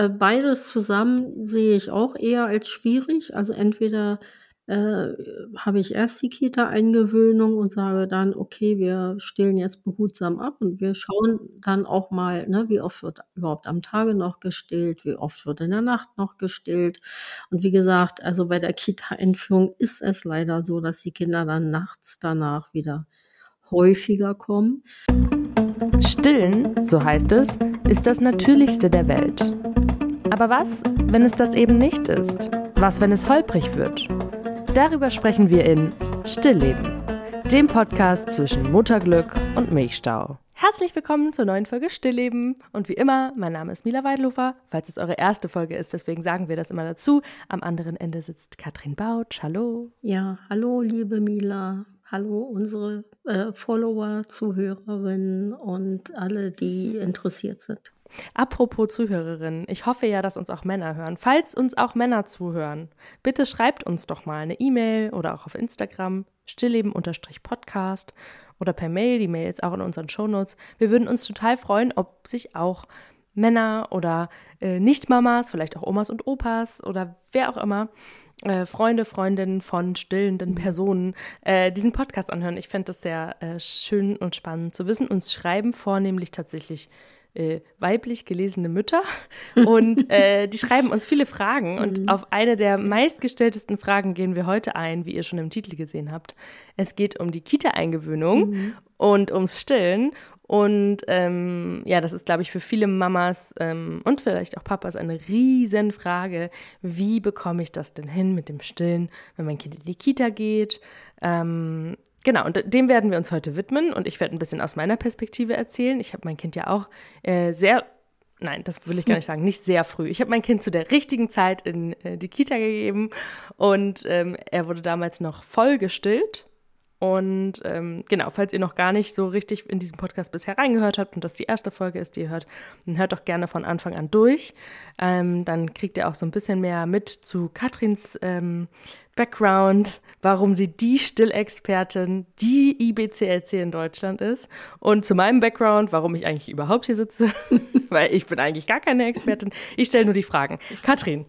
Äh, beides zusammen sehe ich auch eher als schwierig. Also entweder äh, habe ich erst die Kita-Eingewöhnung und sage dann, okay, wir stillen jetzt behutsam ab und wir schauen dann auch mal, ne, wie oft wird überhaupt am Tage noch gestillt, wie oft wird in der Nacht noch gestillt. Und wie gesagt, also bei der Kita-Einführung ist es leider so, dass die Kinder dann nachts danach wieder häufiger kommen. Stillen, so heißt es, ist das Natürlichste der Welt. Aber was, wenn es das eben nicht ist? Was, wenn es holprig wird? Darüber sprechen wir in Stillleben, dem Podcast zwischen Mutterglück und Milchstau. Herzlich willkommen zur neuen Folge Stillleben. Und wie immer, mein Name ist Mila Weidlofer, falls es eure erste Folge ist, deswegen sagen wir das immer dazu. Am anderen Ende sitzt Katrin Bautsch. Hallo. Ja, hallo, liebe Mila. Hallo, unsere äh, Follower, Zuhörerinnen und alle, die interessiert sind. Apropos Zuhörerinnen, ich hoffe ja, dass uns auch Männer hören. Falls uns auch Männer zuhören, bitte schreibt uns doch mal eine E-Mail oder auch auf Instagram stillleben-podcast oder per Mail, die Mail ist auch in unseren Shownotes. Wir würden uns total freuen, ob sich auch Männer oder äh, Nicht-Mamas, vielleicht auch Omas und Opas oder wer auch immer, äh, Freunde, Freundinnen von stillenden Personen äh, diesen Podcast anhören. Ich fände das sehr äh, schön und spannend zu wissen. Uns schreiben vornehmlich tatsächlich äh, weiblich gelesene Mütter und äh, die schreiben uns viele Fragen und mhm. auf eine der meistgestelltesten Fragen gehen wir heute ein, wie ihr schon im Titel gesehen habt. Es geht um die Kita-Eingewöhnung mhm. und ums Stillen und ähm, ja, das ist, glaube ich, für viele Mamas ähm, und vielleicht auch Papas eine Riesenfrage. Wie bekomme ich das denn hin mit dem Stillen, wenn mein Kind in die Kita geht? Ähm, Genau, und dem werden wir uns heute widmen und ich werde ein bisschen aus meiner Perspektive erzählen. Ich habe mein Kind ja auch äh, sehr, nein, das will ich gar nicht sagen, nicht sehr früh. Ich habe mein Kind zu der richtigen Zeit in äh, die Kita gegeben und ähm, er wurde damals noch voll gestillt. Und ähm, genau, falls ihr noch gar nicht so richtig in diesen Podcast bisher reingehört habt und das die erste Folge ist, die ihr hört, dann hört doch gerne von Anfang an durch. Ähm, dann kriegt ihr auch so ein bisschen mehr mit zu Katrins ähm, Background, warum sie die Stillexpertin, die IBCLC in Deutschland ist. Und zu meinem Background, warum ich eigentlich überhaupt hier sitze, weil ich bin eigentlich gar keine Expertin. Ich stelle nur die Fragen. Katrin,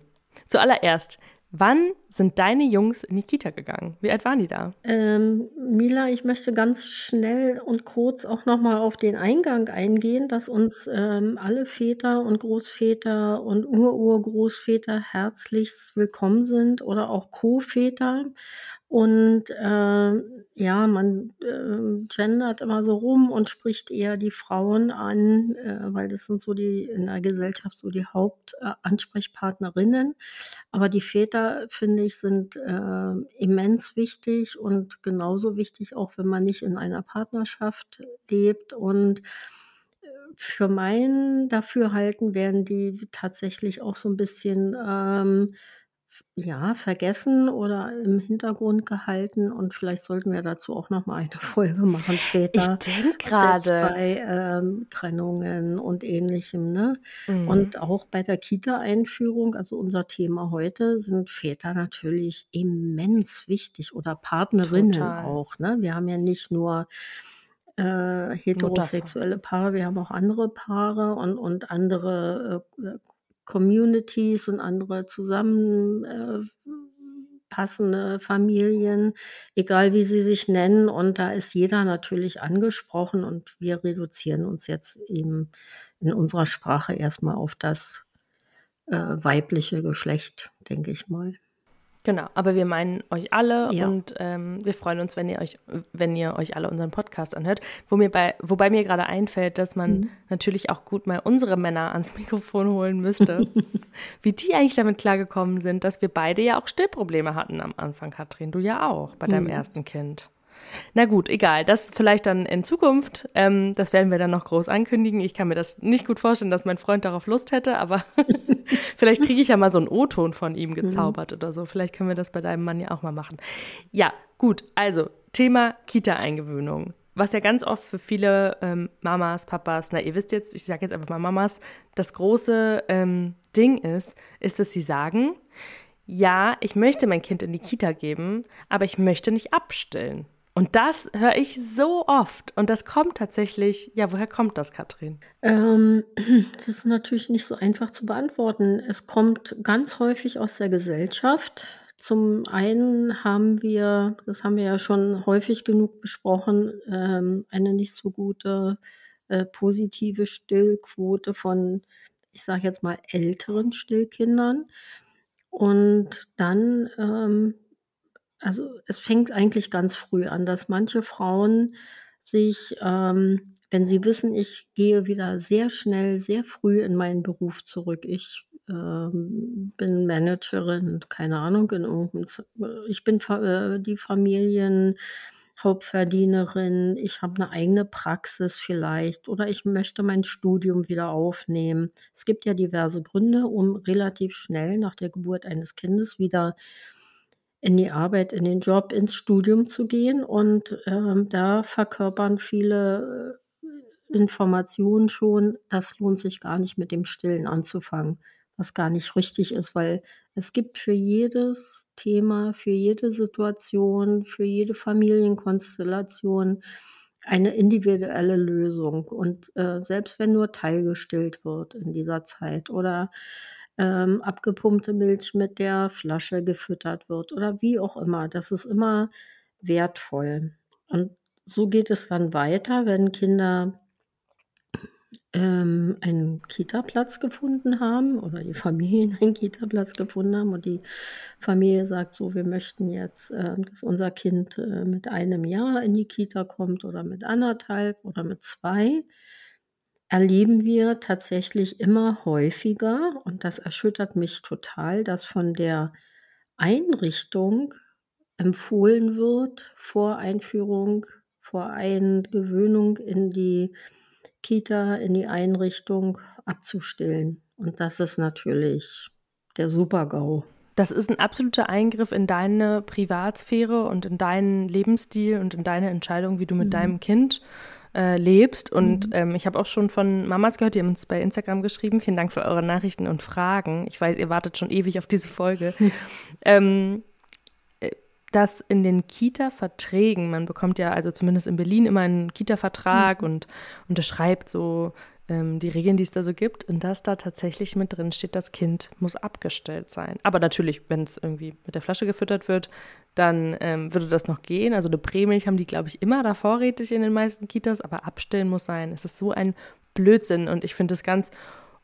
zuallererst, Wann sind deine Jungs in die Kita gegangen? Wie alt waren die da? Ähm, Mila, ich möchte ganz schnell und kurz auch nochmal auf den Eingang eingehen, dass uns ähm, alle Väter und Großväter und Ururgroßväter herzlichst willkommen sind oder auch Co-Väter. Und äh, ja, man äh, gendert immer so rum und spricht eher die Frauen an, äh, weil das sind so die in der Gesellschaft so die Hauptansprechpartnerinnen. Aber die Väter, finde ich, sind äh, immens wichtig und genauso wichtig, auch wenn man nicht in einer Partnerschaft lebt. Und äh, für mein Dafürhalten werden die tatsächlich auch so ein bisschen ähm, ja, vergessen oder im Hintergrund gehalten und vielleicht sollten wir dazu auch noch mal eine Folge machen Väter. Ich denke gerade bei ähm, Trennungen und ähnlichem, ne? Mhm. Und auch bei der Kita-Einführung, also unser Thema heute, sind Väter natürlich immens wichtig oder Partnerinnen Total. auch, ne? Wir haben ja nicht nur äh, heterosexuelle Paare, wir haben auch andere Paare und, und andere äh, Communities und andere zusammenpassende äh, Familien, egal wie sie sich nennen. Und da ist jeder natürlich angesprochen und wir reduzieren uns jetzt eben in unserer Sprache erstmal auf das äh, weibliche Geschlecht, denke ich mal. Genau, aber wir meinen euch alle ja. und ähm, wir freuen uns, wenn ihr euch, wenn ihr euch alle unseren Podcast anhört. Wo mir bei, wobei mir gerade einfällt, dass man mhm. natürlich auch gut mal unsere Männer ans Mikrofon holen müsste, wie die eigentlich damit klargekommen sind, dass wir beide ja auch Stillprobleme hatten am Anfang, Katrin. Du ja auch bei deinem mhm. ersten Kind. Na gut, egal. Das vielleicht dann in Zukunft. Ähm, das werden wir dann noch groß ankündigen. Ich kann mir das nicht gut vorstellen, dass mein Freund darauf Lust hätte, aber vielleicht kriege ich ja mal so einen O-Ton von ihm gezaubert mhm. oder so. Vielleicht können wir das bei deinem Mann ja auch mal machen. Ja, gut. Also, Thema Kita-Eingewöhnung. Was ja ganz oft für viele ähm, Mamas, Papas, na, ihr wisst jetzt, ich sage jetzt einfach mal Mamas, das große ähm, Ding ist, ist, dass sie sagen, ja, ich möchte mein Kind in die Kita geben, aber ich möchte nicht abstillen. Und das höre ich so oft. Und das kommt tatsächlich, ja, woher kommt das, Katrin? Ähm, das ist natürlich nicht so einfach zu beantworten. Es kommt ganz häufig aus der Gesellschaft. Zum einen haben wir, das haben wir ja schon häufig genug besprochen, ähm, eine nicht so gute äh, positive Stillquote von, ich sage jetzt mal, älteren Stillkindern. Und dann ähm, also es fängt eigentlich ganz früh an, dass manche Frauen sich, ähm, wenn sie wissen, ich gehe wieder sehr schnell, sehr früh in meinen Beruf zurück. Ich ähm, bin Managerin, keine Ahnung, in ich bin äh, die Familienhauptverdienerin, ich habe eine eigene Praxis vielleicht oder ich möchte mein Studium wieder aufnehmen. Es gibt ja diverse Gründe, um relativ schnell nach der Geburt eines Kindes wieder in die Arbeit, in den Job, ins Studium zu gehen. Und ähm, da verkörpern viele äh, Informationen schon, das lohnt sich gar nicht mit dem Stillen anzufangen, was gar nicht richtig ist, weil es gibt für jedes Thema, für jede Situation, für jede Familienkonstellation eine individuelle Lösung. Und äh, selbst wenn nur teilgestillt wird in dieser Zeit oder ähm, abgepumpte Milch mit der Flasche gefüttert wird oder wie auch immer. Das ist immer wertvoll. Und so geht es dann weiter, wenn Kinder ähm, einen Kita-Platz gefunden haben oder die Familien einen Kita-Platz gefunden haben und die Familie sagt so, wir möchten jetzt, äh, dass unser Kind äh, mit einem Jahr in die Kita kommt oder mit anderthalb oder mit zwei erleben wir tatsächlich immer häufiger, und das erschüttert mich total, dass von der Einrichtung empfohlen wird, vor Einführung, vor Eingewöhnung in die Kita, in die Einrichtung abzustillen. Und das ist natürlich der Super-GAU. Das ist ein absoluter Eingriff in deine Privatsphäre und in deinen Lebensstil und in deine Entscheidung, wie du mit mhm. deinem Kind äh, lebst. Und mhm. ähm, ich habe auch schon von Mamas gehört, die haben uns bei Instagram geschrieben. Vielen Dank für eure Nachrichten und Fragen. Ich weiß, ihr wartet schon ewig auf diese Folge. ähm, äh, dass in den Kita-Verträgen, man bekommt ja also zumindest in Berlin immer einen Kita-Vertrag mhm. und unterschreibt so ähm, die Regeln, die es da so gibt, und dass da tatsächlich mit drin steht, das Kind muss abgestellt sein. Aber natürlich, wenn es irgendwie mit der Flasche gefüttert wird, dann ähm, würde das noch gehen. Also eine Prämilch haben die, glaube ich, immer da vorrätig in den meisten Kitas, aber abstellen muss sein. Es ist so ein Blödsinn und ich finde es ganz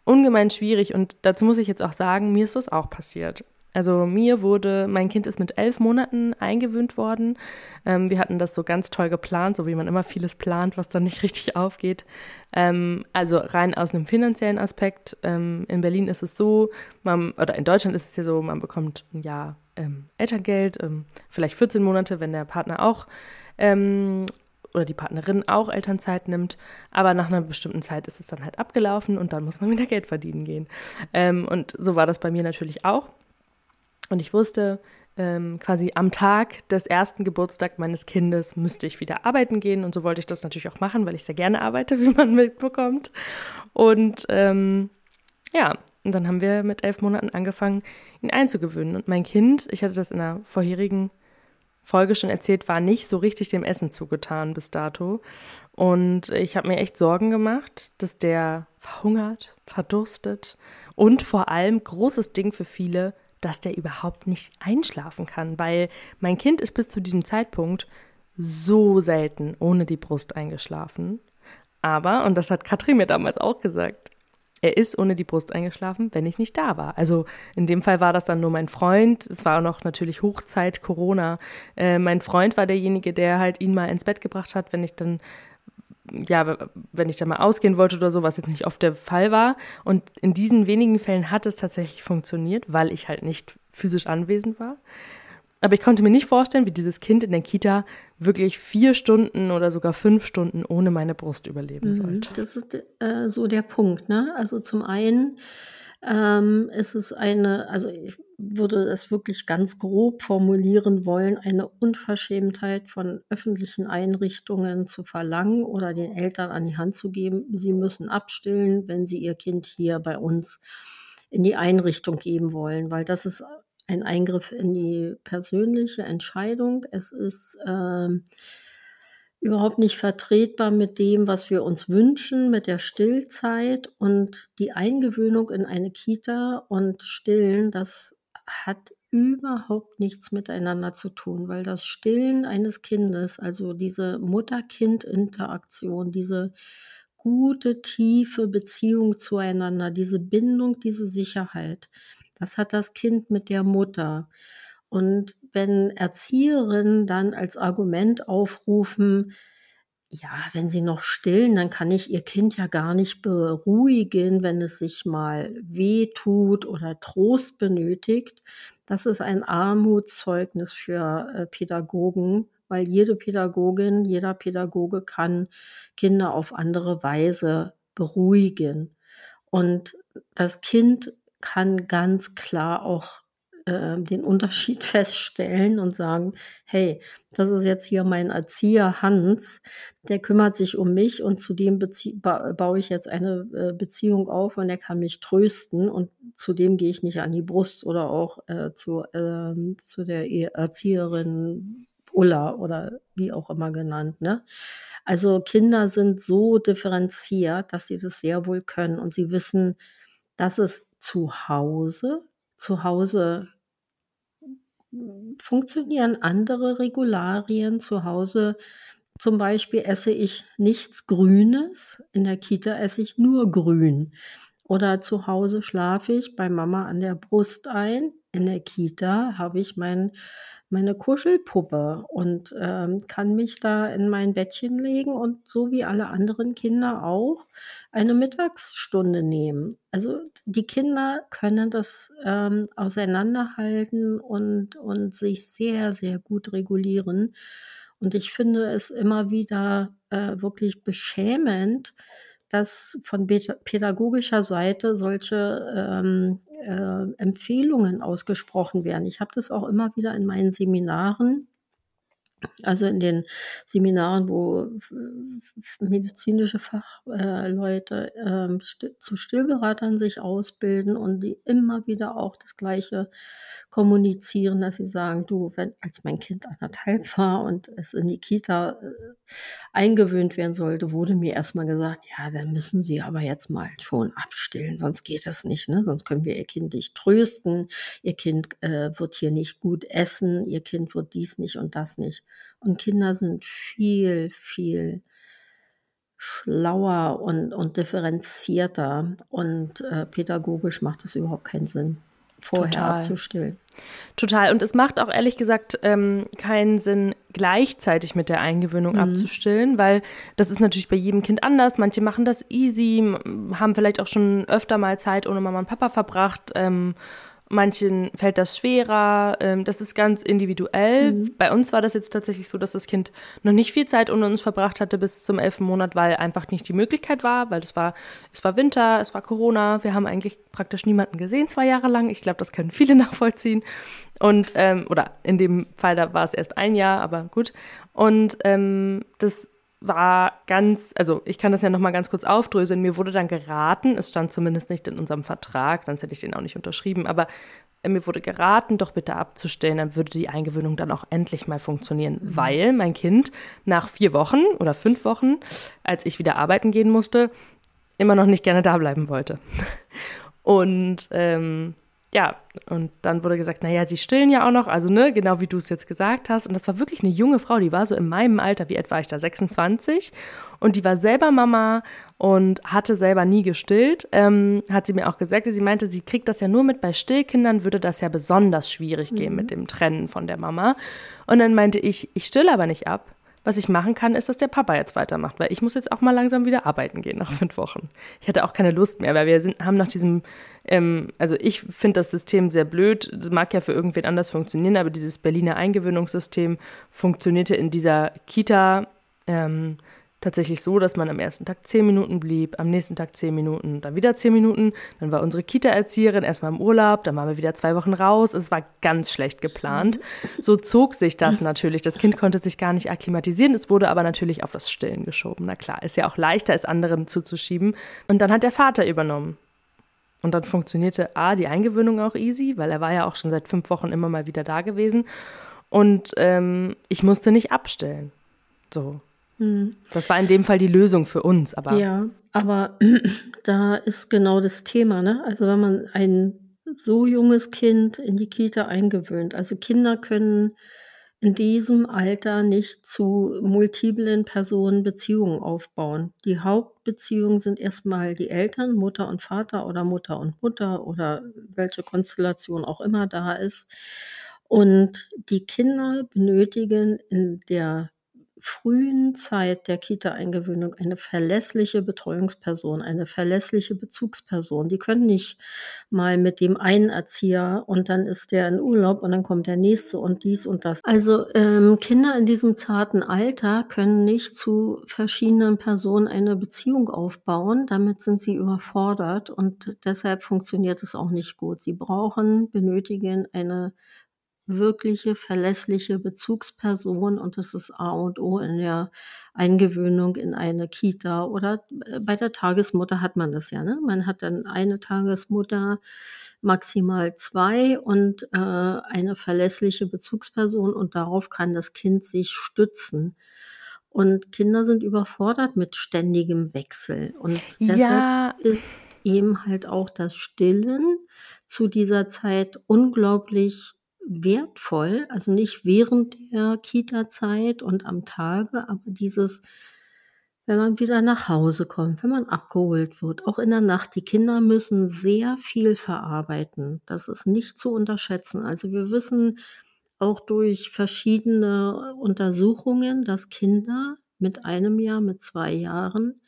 ungemein schwierig und dazu muss ich jetzt auch sagen, mir ist das auch passiert. Also mir wurde, mein Kind ist mit elf Monaten eingewöhnt worden. Ähm, wir hatten das so ganz toll geplant, so wie man immer vieles plant, was dann nicht richtig aufgeht. Ähm, also rein aus einem finanziellen Aspekt. Ähm, in Berlin ist es so, man, oder in Deutschland ist es ja so, man bekommt ein Jahr ähm, Elterngeld, ähm, vielleicht 14 Monate, wenn der Partner auch ähm, oder die Partnerin auch Elternzeit nimmt, aber nach einer bestimmten Zeit ist es dann halt abgelaufen und dann muss man wieder Geld verdienen gehen. Ähm, und so war das bei mir natürlich auch. Und ich wusste, ähm, quasi am Tag des ersten Geburtstags meines Kindes müsste ich wieder arbeiten gehen. Und so wollte ich das natürlich auch machen, weil ich sehr gerne arbeite, wie man mitbekommt. Und ähm, ja, und dann haben wir mit elf Monaten angefangen, ihn einzugewöhnen. Und mein Kind, ich hatte das in der vorherigen Folge schon erzählt, war nicht so richtig dem Essen zugetan bis dato. Und ich habe mir echt Sorgen gemacht, dass der verhungert, verdurstet und vor allem großes Ding für viele, dass der überhaupt nicht einschlafen kann, weil mein Kind ist bis zu diesem Zeitpunkt so selten ohne die Brust eingeschlafen. Aber, und das hat Katrin mir damals auch gesagt, er ist ohne die Brust eingeschlafen, wenn ich nicht da war. Also in dem Fall war das dann nur mein Freund. Es war auch noch natürlich Hochzeit, Corona. Äh, mein Freund war derjenige, der halt ihn mal ins Bett gebracht hat, wenn ich dann ja, wenn ich da mal ausgehen wollte oder so, was jetzt nicht oft der Fall war. Und in diesen wenigen Fällen hat es tatsächlich funktioniert, weil ich halt nicht physisch anwesend war. Aber ich konnte mir nicht vorstellen, wie dieses Kind in der Kita wirklich vier Stunden oder sogar fünf Stunden ohne meine Brust überleben mhm, sollte. Das ist äh, so der Punkt, ne? Also zum einen ähm, ist es eine, also ich würde es wirklich ganz grob formulieren wollen, eine Unverschämtheit von öffentlichen Einrichtungen zu verlangen oder den Eltern an die Hand zu geben, sie müssen abstillen, wenn sie ihr Kind hier bei uns in die Einrichtung geben wollen, weil das ist ein Eingriff in die persönliche Entscheidung. Es ist ähm, überhaupt nicht vertretbar mit dem, was wir uns wünschen, mit der Stillzeit und die Eingewöhnung in eine Kita und Stillen, das hat überhaupt nichts miteinander zu tun, weil das Stillen eines Kindes, also diese Mutter-Kind-Interaktion, diese gute, tiefe Beziehung zueinander, diese Bindung, diese Sicherheit, das hat das Kind mit der Mutter. Und wenn Erzieherinnen dann als Argument aufrufen, ja, wenn sie noch stillen, dann kann ich ihr Kind ja gar nicht beruhigen, wenn es sich mal weh tut oder Trost benötigt. Das ist ein Armutszeugnis für äh, Pädagogen, weil jede Pädagogin, jeder Pädagoge kann Kinder auf andere Weise beruhigen. Und das Kind kann ganz klar auch äh, den Unterschied feststellen und sagen, hey, das ist jetzt hier mein Erzieher Hans, der kümmert sich um mich und zudem ba baue ich jetzt eine äh, Beziehung auf und er kann mich trösten und zudem gehe ich nicht an die Brust oder auch äh, zu, äh, zu der e-, Erzieherin Ulla oder wie auch immer genannt. Ne? Also Kinder sind so differenziert, dass sie das sehr wohl können und sie wissen, dass es zu Hause, zu Hause funktionieren andere Regularien zu Hause. Zum Beispiel esse ich nichts Grünes, in der Kita esse ich nur Grün. Oder zu Hause schlafe ich bei Mama an der Brust ein. In der Kita habe ich mein meine Kuschelpuppe und ähm, kann mich da in mein Bettchen legen und so wie alle anderen Kinder auch eine Mittagsstunde nehmen. Also die Kinder können das ähm, auseinanderhalten und, und sich sehr, sehr gut regulieren. Und ich finde es immer wieder äh, wirklich beschämend, dass von pädagogischer Seite solche ähm, äh, Empfehlungen ausgesprochen werden. Ich habe das auch immer wieder in meinen Seminaren also in den Seminaren, wo medizinische Fachleute äh, zu Stillberatern sich ausbilden und die immer wieder auch das Gleiche kommunizieren, dass sie sagen, du, wenn als mein Kind anderthalb war und es in die Kita äh, eingewöhnt werden sollte, wurde mir erstmal gesagt, ja, dann müssen Sie aber jetzt mal schon abstillen, sonst geht das nicht, ne? Sonst können wir Ihr Kind nicht trösten, Ihr Kind äh, wird hier nicht gut essen, Ihr Kind wird dies nicht und das nicht. Und Kinder sind viel, viel schlauer und, und differenzierter und äh, pädagogisch macht es überhaupt keinen Sinn, vorher Total. abzustillen. Total. Und es macht auch ehrlich gesagt ähm, keinen Sinn, gleichzeitig mit der Eingewöhnung mhm. abzustillen, weil das ist natürlich bei jedem Kind anders. Manche machen das easy, haben vielleicht auch schon öfter mal Zeit ohne Mama und Papa verbracht. Ähm, Manchen fällt das schwerer. Ähm, das ist ganz individuell. Mhm. Bei uns war das jetzt tatsächlich so, dass das Kind noch nicht viel Zeit ohne uns verbracht hatte bis zum elften Monat, weil einfach nicht die Möglichkeit war, weil es war, es war Winter, es war Corona. Wir haben eigentlich praktisch niemanden gesehen zwei Jahre lang. Ich glaube, das können viele nachvollziehen. Und, ähm, oder in dem Fall, da war es erst ein Jahr, aber gut. Und ähm, das war ganz, also ich kann das ja nochmal ganz kurz aufdröseln. Mir wurde dann geraten, es stand zumindest nicht in unserem Vertrag, sonst hätte ich den auch nicht unterschrieben, aber äh, mir wurde geraten, doch bitte abzustellen, dann würde die Eingewöhnung dann auch endlich mal funktionieren, mhm. weil mein Kind nach vier Wochen oder fünf Wochen, als ich wieder arbeiten gehen musste, immer noch nicht gerne da bleiben wollte. Und ähm, ja, und dann wurde gesagt, naja, sie stillen ja auch noch, also ne, genau wie du es jetzt gesagt hast. Und das war wirklich eine junge Frau, die war so in meinem Alter, wie alt war ich da, 26. Und die war selber Mama und hatte selber nie gestillt, ähm, hat sie mir auch gesagt. Sie meinte, sie kriegt das ja nur mit, bei Stillkindern würde das ja besonders schwierig gehen mhm. mit dem Trennen von der Mama. Und dann meinte ich, ich still aber nicht ab. Was ich machen kann, ist, dass der Papa jetzt weitermacht, weil ich muss jetzt auch mal langsam wieder arbeiten gehen nach fünf Wochen. Ich hatte auch keine Lust mehr, weil wir sind, haben nach diesem, ähm, also ich finde das System sehr blöd. Das mag ja für irgendwen anders funktionieren, aber dieses Berliner Eingewöhnungssystem funktionierte in dieser Kita. Ähm, tatsächlich so, dass man am ersten Tag zehn Minuten blieb, am nächsten Tag zehn Minuten, dann wieder zehn Minuten. Dann war unsere Kita-Erzieherin erstmal im Urlaub, dann waren wir wieder zwei Wochen raus. Es war ganz schlecht geplant. So zog sich das natürlich. Das Kind konnte sich gar nicht akklimatisieren. Es wurde aber natürlich auf das Stillen geschoben. Na klar, ist ja auch leichter, es anderen zuzuschieben. Und dann hat der Vater übernommen. Und dann funktionierte A, die Eingewöhnung auch easy, weil er war ja auch schon seit fünf Wochen immer mal wieder da gewesen. Und ähm, ich musste nicht abstellen. So. Mhm. Das war in dem Fall die Lösung für uns, aber. Ja, aber da ist genau das Thema, ne? Also wenn man ein so junges Kind in die Kita eingewöhnt, also Kinder können in diesem Alter nicht zu multiplen Personen Beziehungen aufbauen. Die Hauptbeziehungen sind erstmal die Eltern, Mutter und Vater oder Mutter und Mutter oder welche Konstellation auch immer da ist. Und die Kinder benötigen in der frühen Zeit der Kita-Eingewöhnung eine verlässliche Betreuungsperson, eine verlässliche Bezugsperson. Die können nicht mal mit dem einen Erzieher und dann ist der in Urlaub und dann kommt der nächste und dies und das. Also ähm, Kinder in diesem zarten Alter können nicht zu verschiedenen Personen eine Beziehung aufbauen. Damit sind sie überfordert und deshalb funktioniert es auch nicht gut. Sie brauchen, benötigen eine wirkliche verlässliche Bezugsperson und das ist A und O in der Eingewöhnung in eine Kita oder äh, bei der Tagesmutter hat man das ja. Ne? Man hat dann eine Tagesmutter, maximal zwei und äh, eine verlässliche Bezugsperson und darauf kann das Kind sich stützen. Und Kinder sind überfordert mit ständigem Wechsel und deshalb ja. ist eben halt auch das Stillen zu dieser Zeit unglaublich wertvoll, also nicht während der Kita-Zeit und am Tage, aber dieses, wenn man wieder nach Hause kommt, wenn man abgeholt wird, auch in der Nacht. Die Kinder müssen sehr viel verarbeiten. Das ist nicht zu unterschätzen. Also wir wissen auch durch verschiedene Untersuchungen, dass Kinder mit einem Jahr, mit zwei Jahren,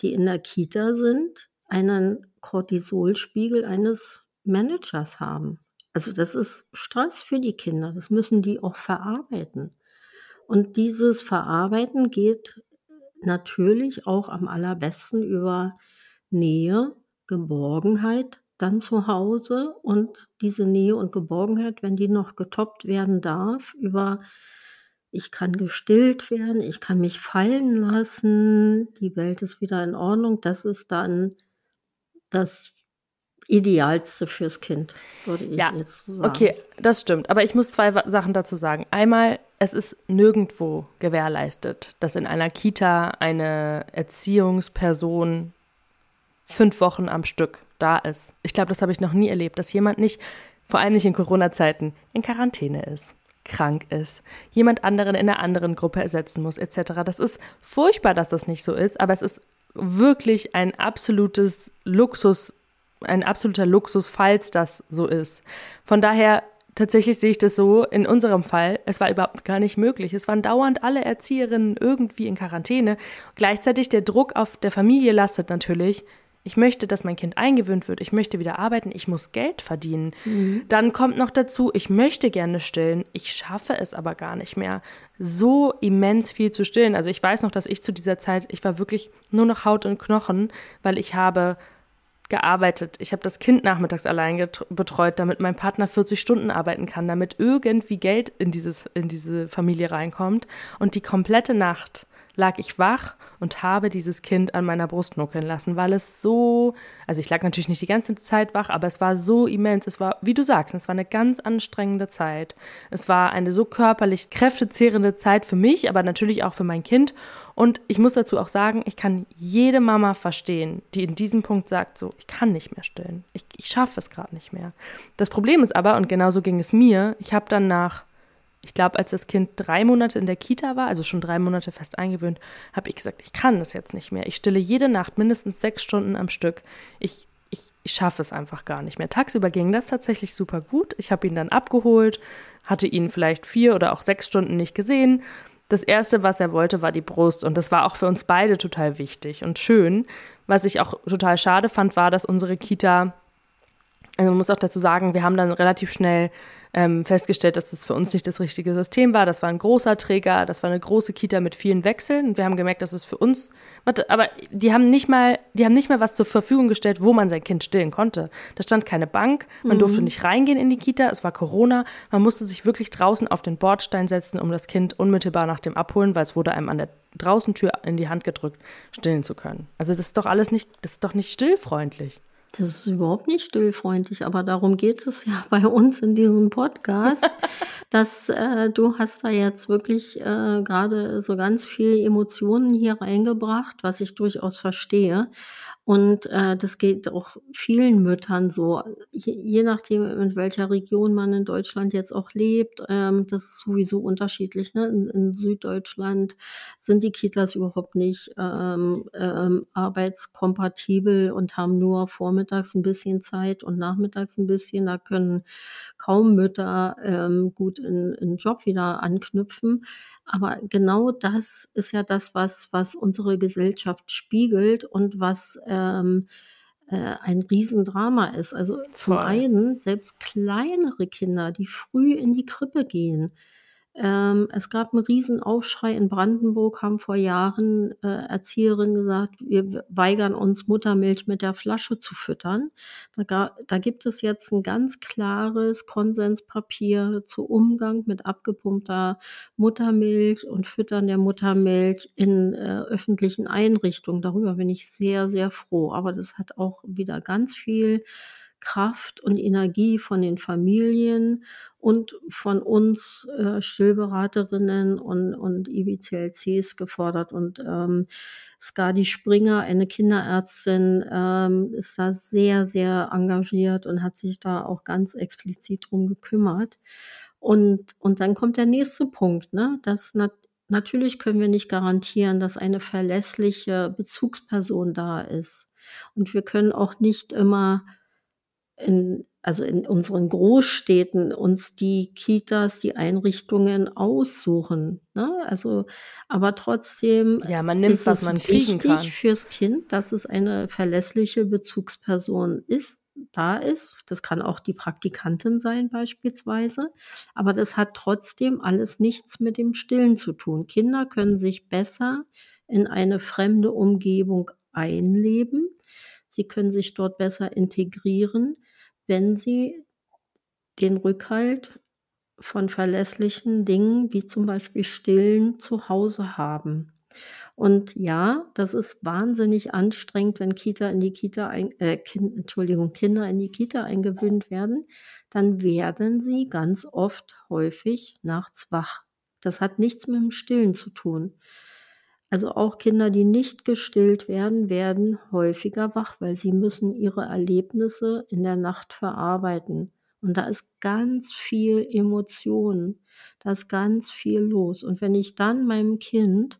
die in der Kita sind, einen Cortisolspiegel eines Managers haben. Also das ist Stress für die Kinder, das müssen die auch verarbeiten. Und dieses Verarbeiten geht natürlich auch am allerbesten über Nähe, Geborgenheit dann zu Hause und diese Nähe und Geborgenheit, wenn die noch getoppt werden darf, über ich kann gestillt werden, ich kann mich fallen lassen, die Welt ist wieder in Ordnung, das ist dann das Idealste fürs Kind, würde ich ja. jetzt sagen. Okay, das stimmt. Aber ich muss zwei Sachen dazu sagen. Einmal, es ist nirgendwo gewährleistet, dass in einer Kita eine Erziehungsperson fünf Wochen am Stück da ist. Ich glaube, das habe ich noch nie erlebt, dass jemand nicht, vor allem nicht in Corona-Zeiten, in Quarantäne ist krank ist, jemand anderen in einer anderen Gruppe ersetzen muss, etc. Das ist furchtbar, dass das nicht so ist, aber es ist wirklich ein absolutes Luxus, ein absoluter Luxus, falls das so ist. Von daher tatsächlich sehe ich das so, in unserem Fall, es war überhaupt gar nicht möglich. Es waren dauernd alle Erzieherinnen irgendwie in Quarantäne. Gleichzeitig der Druck auf der Familie lastet natürlich. Ich möchte, dass mein Kind eingewöhnt wird. Ich möchte wieder arbeiten. Ich muss Geld verdienen. Mhm. Dann kommt noch dazu, ich möchte gerne stillen. Ich schaffe es aber gar nicht mehr, so immens viel zu stillen. Also ich weiß noch, dass ich zu dieser Zeit, ich war wirklich nur noch Haut und Knochen, weil ich habe gearbeitet. Ich habe das Kind nachmittags allein betreut, damit mein Partner 40 Stunden arbeiten kann, damit irgendwie Geld in, dieses, in diese Familie reinkommt. Und die komplette Nacht lag ich wach und habe dieses Kind an meiner Brust nuckeln lassen, weil es so, also ich lag natürlich nicht die ganze Zeit wach, aber es war so immens, es war, wie du sagst, es war eine ganz anstrengende Zeit. Es war eine so körperlich kräftezehrende Zeit für mich, aber natürlich auch für mein Kind. Und ich muss dazu auch sagen, ich kann jede Mama verstehen, die in diesem Punkt sagt, so, ich kann nicht mehr stillen. Ich, ich schaffe es gerade nicht mehr. Das Problem ist aber, und genauso ging es mir, ich habe dann nach ich glaube, als das Kind drei Monate in der Kita war, also schon drei Monate fest eingewöhnt, habe ich gesagt, ich kann das jetzt nicht mehr. Ich stille jede Nacht mindestens sechs Stunden am Stück. Ich, ich, ich schaffe es einfach gar nicht mehr. Tagsüber ging das tatsächlich super gut. Ich habe ihn dann abgeholt, hatte ihn vielleicht vier oder auch sechs Stunden nicht gesehen. Das Erste, was er wollte, war die Brust. Und das war auch für uns beide total wichtig und schön. Was ich auch total schade fand, war, dass unsere Kita, also man muss auch dazu sagen, wir haben dann relativ schnell ähm, festgestellt, dass das für uns nicht das richtige System war. Das war ein großer Träger, das war eine große Kita mit vielen Wechseln. Und wir haben gemerkt, dass es für uns, aber die haben nicht mal, die haben nicht mal was zur Verfügung gestellt, wo man sein Kind stillen konnte. Da stand keine Bank, man mhm. durfte nicht reingehen in die Kita, es war Corona, man musste sich wirklich draußen auf den Bordstein setzen, um das Kind unmittelbar nach dem Abholen, weil es wurde einem an der Draußentür in die Hand gedrückt, stillen zu können. Also das ist doch alles nicht, das ist doch nicht stillfreundlich. Das ist überhaupt nicht stillfreundlich, aber darum geht es ja bei uns in diesem Podcast, dass äh, du hast da jetzt wirklich äh, gerade so ganz viel Emotionen hier reingebracht, was ich durchaus verstehe. Und äh, das geht auch vielen Müttern so, je, je nachdem, in welcher Region man in Deutschland jetzt auch lebt. Ähm, das ist sowieso unterschiedlich. Ne? In, in Süddeutschland sind die Kitas überhaupt nicht ähm, ähm, arbeitskompatibel und haben nur vormittags ein bisschen Zeit und nachmittags ein bisschen. Da können kaum Mütter ähm, gut in, in Job wieder anknüpfen. Aber genau das ist ja das, was, was unsere Gesellschaft spiegelt und was ähm, äh, ein Riesendrama ist. Also zum Voll. einen, selbst kleinere Kinder, die früh in die Krippe gehen, ähm, es gab einen Riesenaufschrei in Brandenburg, haben vor Jahren äh, Erzieherinnen gesagt, wir weigern uns Muttermilch mit der Flasche zu füttern. Da, da gibt es jetzt ein ganz klares Konsenspapier zu Umgang mit abgepumpter Muttermilch und Füttern der Muttermilch in äh, öffentlichen Einrichtungen. Darüber bin ich sehr, sehr froh. Aber das hat auch wieder ganz viel Kraft und Energie von den Familien und von uns äh, Stillberaterinnen und, und IBCLCs gefordert. Und ähm, Skadi Springer, eine Kinderärztin, ähm, ist da sehr, sehr engagiert und hat sich da auch ganz explizit drum gekümmert. Und, und dann kommt der nächste Punkt, ne? dass nat natürlich können wir nicht garantieren, dass eine verlässliche Bezugsperson da ist. Und wir können auch nicht immer in, also in unseren Großstädten uns die Kitas, die Einrichtungen aussuchen. Ne? Also, aber trotzdem ja, man nimmt, ist was es man wichtig kann. fürs Kind, dass es eine verlässliche Bezugsperson ist, da ist. Das kann auch die Praktikantin sein beispielsweise. Aber das hat trotzdem alles nichts mit dem Stillen zu tun. Kinder können sich besser in eine fremde Umgebung einleben. Sie können sich dort besser integrieren wenn sie den Rückhalt von verlässlichen Dingen wie zum Beispiel Stillen zu Hause haben. Und ja, das ist wahnsinnig anstrengend, wenn Kita in die Kita ein, äh, kind, Entschuldigung, Kinder in die Kita eingewöhnt werden, dann werden sie ganz oft häufig nachts wach. Das hat nichts mit dem Stillen zu tun. Also auch Kinder, die nicht gestillt werden, werden häufiger wach, weil sie müssen ihre Erlebnisse in der Nacht verarbeiten. Und da ist ganz viel Emotion, da ist ganz viel los. Und wenn ich dann meinem Kind,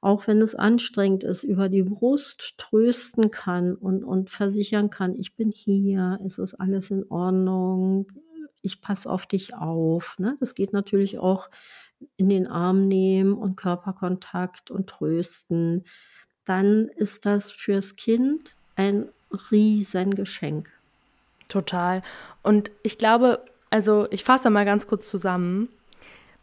auch wenn es anstrengend ist, über die Brust trösten kann und, und versichern kann, ich bin hier, es ist alles in Ordnung, ich passe auf dich auf. Ne? Das geht natürlich auch in den Arm nehmen und Körperkontakt und trösten, dann ist das fürs Kind ein Riesengeschenk. Total. Und ich glaube, also ich fasse mal ganz kurz zusammen.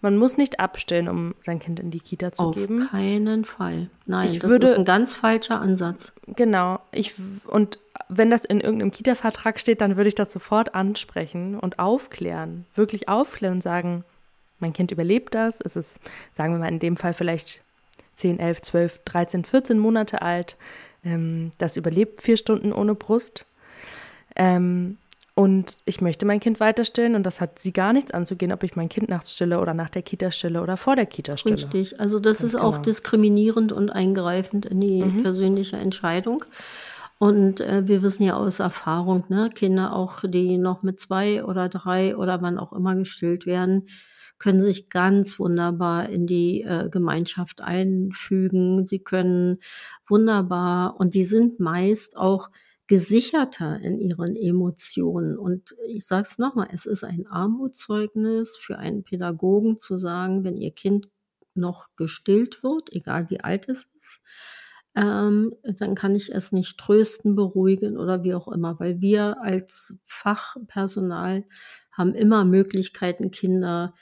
Man muss nicht abstillen, um sein Kind in die Kita zu Auf geben. Auf keinen Fall. Nein, ich das würde, ist ein ganz falscher Ansatz. Genau. Ich, und wenn das in irgendeinem Kita-Vertrag steht, dann würde ich das sofort ansprechen und aufklären. Wirklich aufklären und sagen, mein Kind überlebt das. Es ist, sagen wir mal, in dem Fall vielleicht 10, 11, 12, 13, 14 Monate alt. Ähm, das überlebt vier Stunden ohne Brust. Ähm, und ich möchte mein Kind weiterstillen und das hat sie gar nichts anzugehen, ob ich mein Kind nachts stille oder nach der Kita stille oder vor der Kita stille. Richtig, also das Ganz ist genau. auch diskriminierend und eingreifend in die mhm. persönliche Entscheidung. Und äh, wir wissen ja aus Erfahrung, ne, Kinder auch, die noch mit zwei oder drei oder wann auch immer gestillt werden, können sich ganz wunderbar in die äh, Gemeinschaft einfügen. Sie können wunderbar und die sind meist auch gesicherter in ihren Emotionen. Und ich sage es nochmal, es ist ein Armutszeugnis für einen Pädagogen zu sagen, wenn ihr Kind noch gestillt wird, egal wie alt es ist, ähm, dann kann ich es nicht trösten, beruhigen oder wie auch immer, weil wir als Fachpersonal haben immer Möglichkeiten, Kinder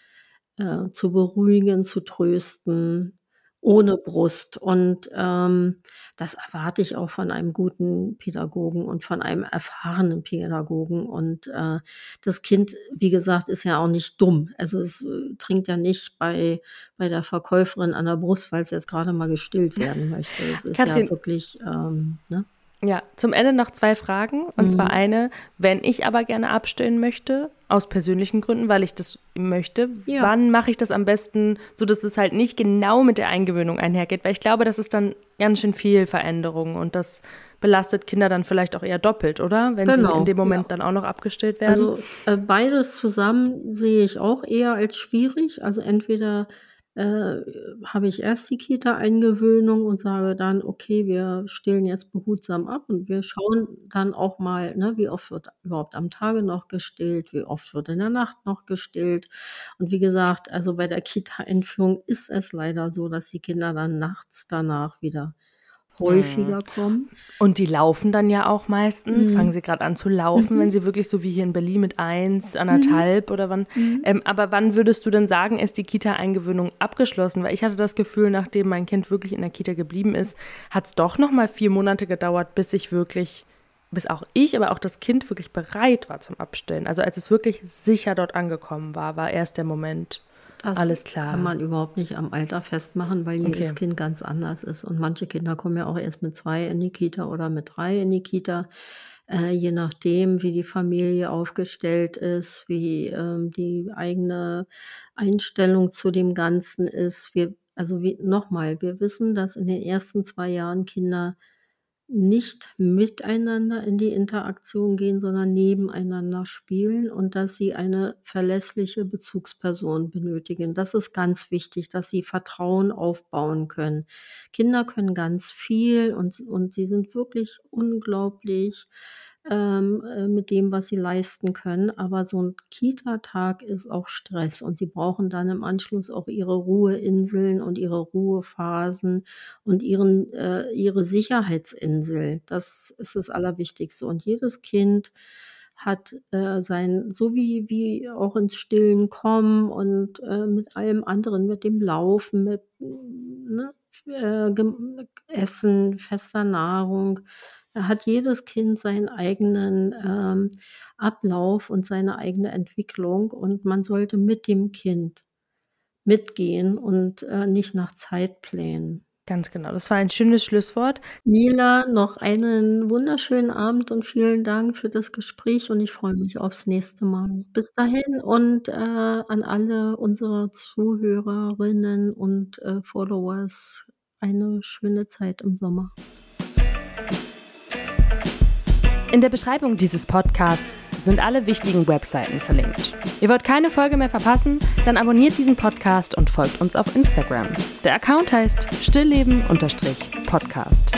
äh, zu beruhigen, zu trösten, ohne Brust. Und ähm, das erwarte ich auch von einem guten Pädagogen und von einem erfahrenen Pädagogen. Und äh, das Kind, wie gesagt, ist ja auch nicht dumm. Also es äh, trinkt ja nicht bei, bei der Verkäuferin an der Brust, weil es jetzt gerade mal gestillt werden möchte. Es ist Katrin, ja wirklich, ähm, ne? Ja, zum Ende noch zwei Fragen. Und mhm. zwar eine, wenn ich aber gerne abstillen möchte, aus persönlichen Gründen, weil ich das möchte, ja. wann mache ich das am besten, sodass es halt nicht genau mit der Eingewöhnung einhergeht? Weil ich glaube, das ist dann ganz schön viel Veränderung und das belastet Kinder dann vielleicht auch eher doppelt, oder? Wenn genau, sie in dem Moment ja. dann auch noch abgestillt werden. Also äh, beides zusammen sehe ich auch eher als schwierig. Also entweder äh, habe ich erst die Kita-Eingewöhnung und sage dann, okay, wir stillen jetzt behutsam ab und wir schauen dann auch mal, ne, wie oft wird überhaupt am Tage noch gestillt, wie oft wird in der Nacht noch gestillt. Und wie gesagt, also bei der Kita-Einführung ist es leider so, dass die Kinder dann nachts danach wieder häufiger mhm. kommen. Und die laufen dann ja auch meistens, mhm. fangen sie gerade an zu laufen, mhm. wenn sie wirklich so wie hier in Berlin mit eins, anderthalb mhm. oder wann. Mhm. Ähm, aber wann würdest du denn sagen, ist die Kita-Eingewöhnung abgeschlossen? Weil ich hatte das Gefühl, nachdem mein Kind wirklich in der Kita geblieben ist, hat es doch noch mal vier Monate gedauert, bis ich wirklich bis auch ich, aber auch das Kind wirklich bereit war zum Abstillen. Also als es wirklich sicher dort angekommen war, war erst der Moment. Das Alles klar. kann man überhaupt nicht am Alter festmachen, weil jedes okay. Kind ganz anders ist. Und manche Kinder kommen ja auch erst mit zwei in die Kita oder mit drei in die Kita. Äh, je nachdem, wie die Familie aufgestellt ist, wie ähm, die eigene Einstellung zu dem Ganzen ist. Wir, also nochmal, wir wissen, dass in den ersten zwei Jahren Kinder nicht miteinander in die Interaktion gehen, sondern nebeneinander spielen und dass sie eine verlässliche Bezugsperson benötigen. Das ist ganz wichtig, dass sie Vertrauen aufbauen können. Kinder können ganz viel und, und sie sind wirklich unglaublich ähm, äh, mit dem, was sie leisten können. Aber so ein Kita-Tag ist auch Stress und sie brauchen dann im Anschluss auch ihre Ruheinseln und ihre Ruhephasen und ihren, äh, ihre Sicherheitsinsel. Das ist das Allerwichtigste. Und jedes Kind hat äh, sein, so wie, wie auch ins Stillen kommen und äh, mit allem anderen, mit dem Laufen, mit ne, äh, Essen, fester Nahrung, hat jedes Kind seinen eigenen ähm, Ablauf und seine eigene Entwicklung und man sollte mit dem Kind mitgehen und äh, nicht nach Zeitplänen. Ganz genau, das war ein schönes Schlusswort. Nila, noch einen wunderschönen Abend und vielen Dank für das Gespräch und ich freue mich aufs nächste Mal. Bis dahin und äh, an alle unsere Zuhörerinnen und äh, Followers eine schöne Zeit im Sommer. In der Beschreibung dieses Podcasts sind alle wichtigen Webseiten verlinkt. Ihr wollt keine Folge mehr verpassen? Dann abonniert diesen Podcast und folgt uns auf Instagram. Der Account heißt stillleben-podcast.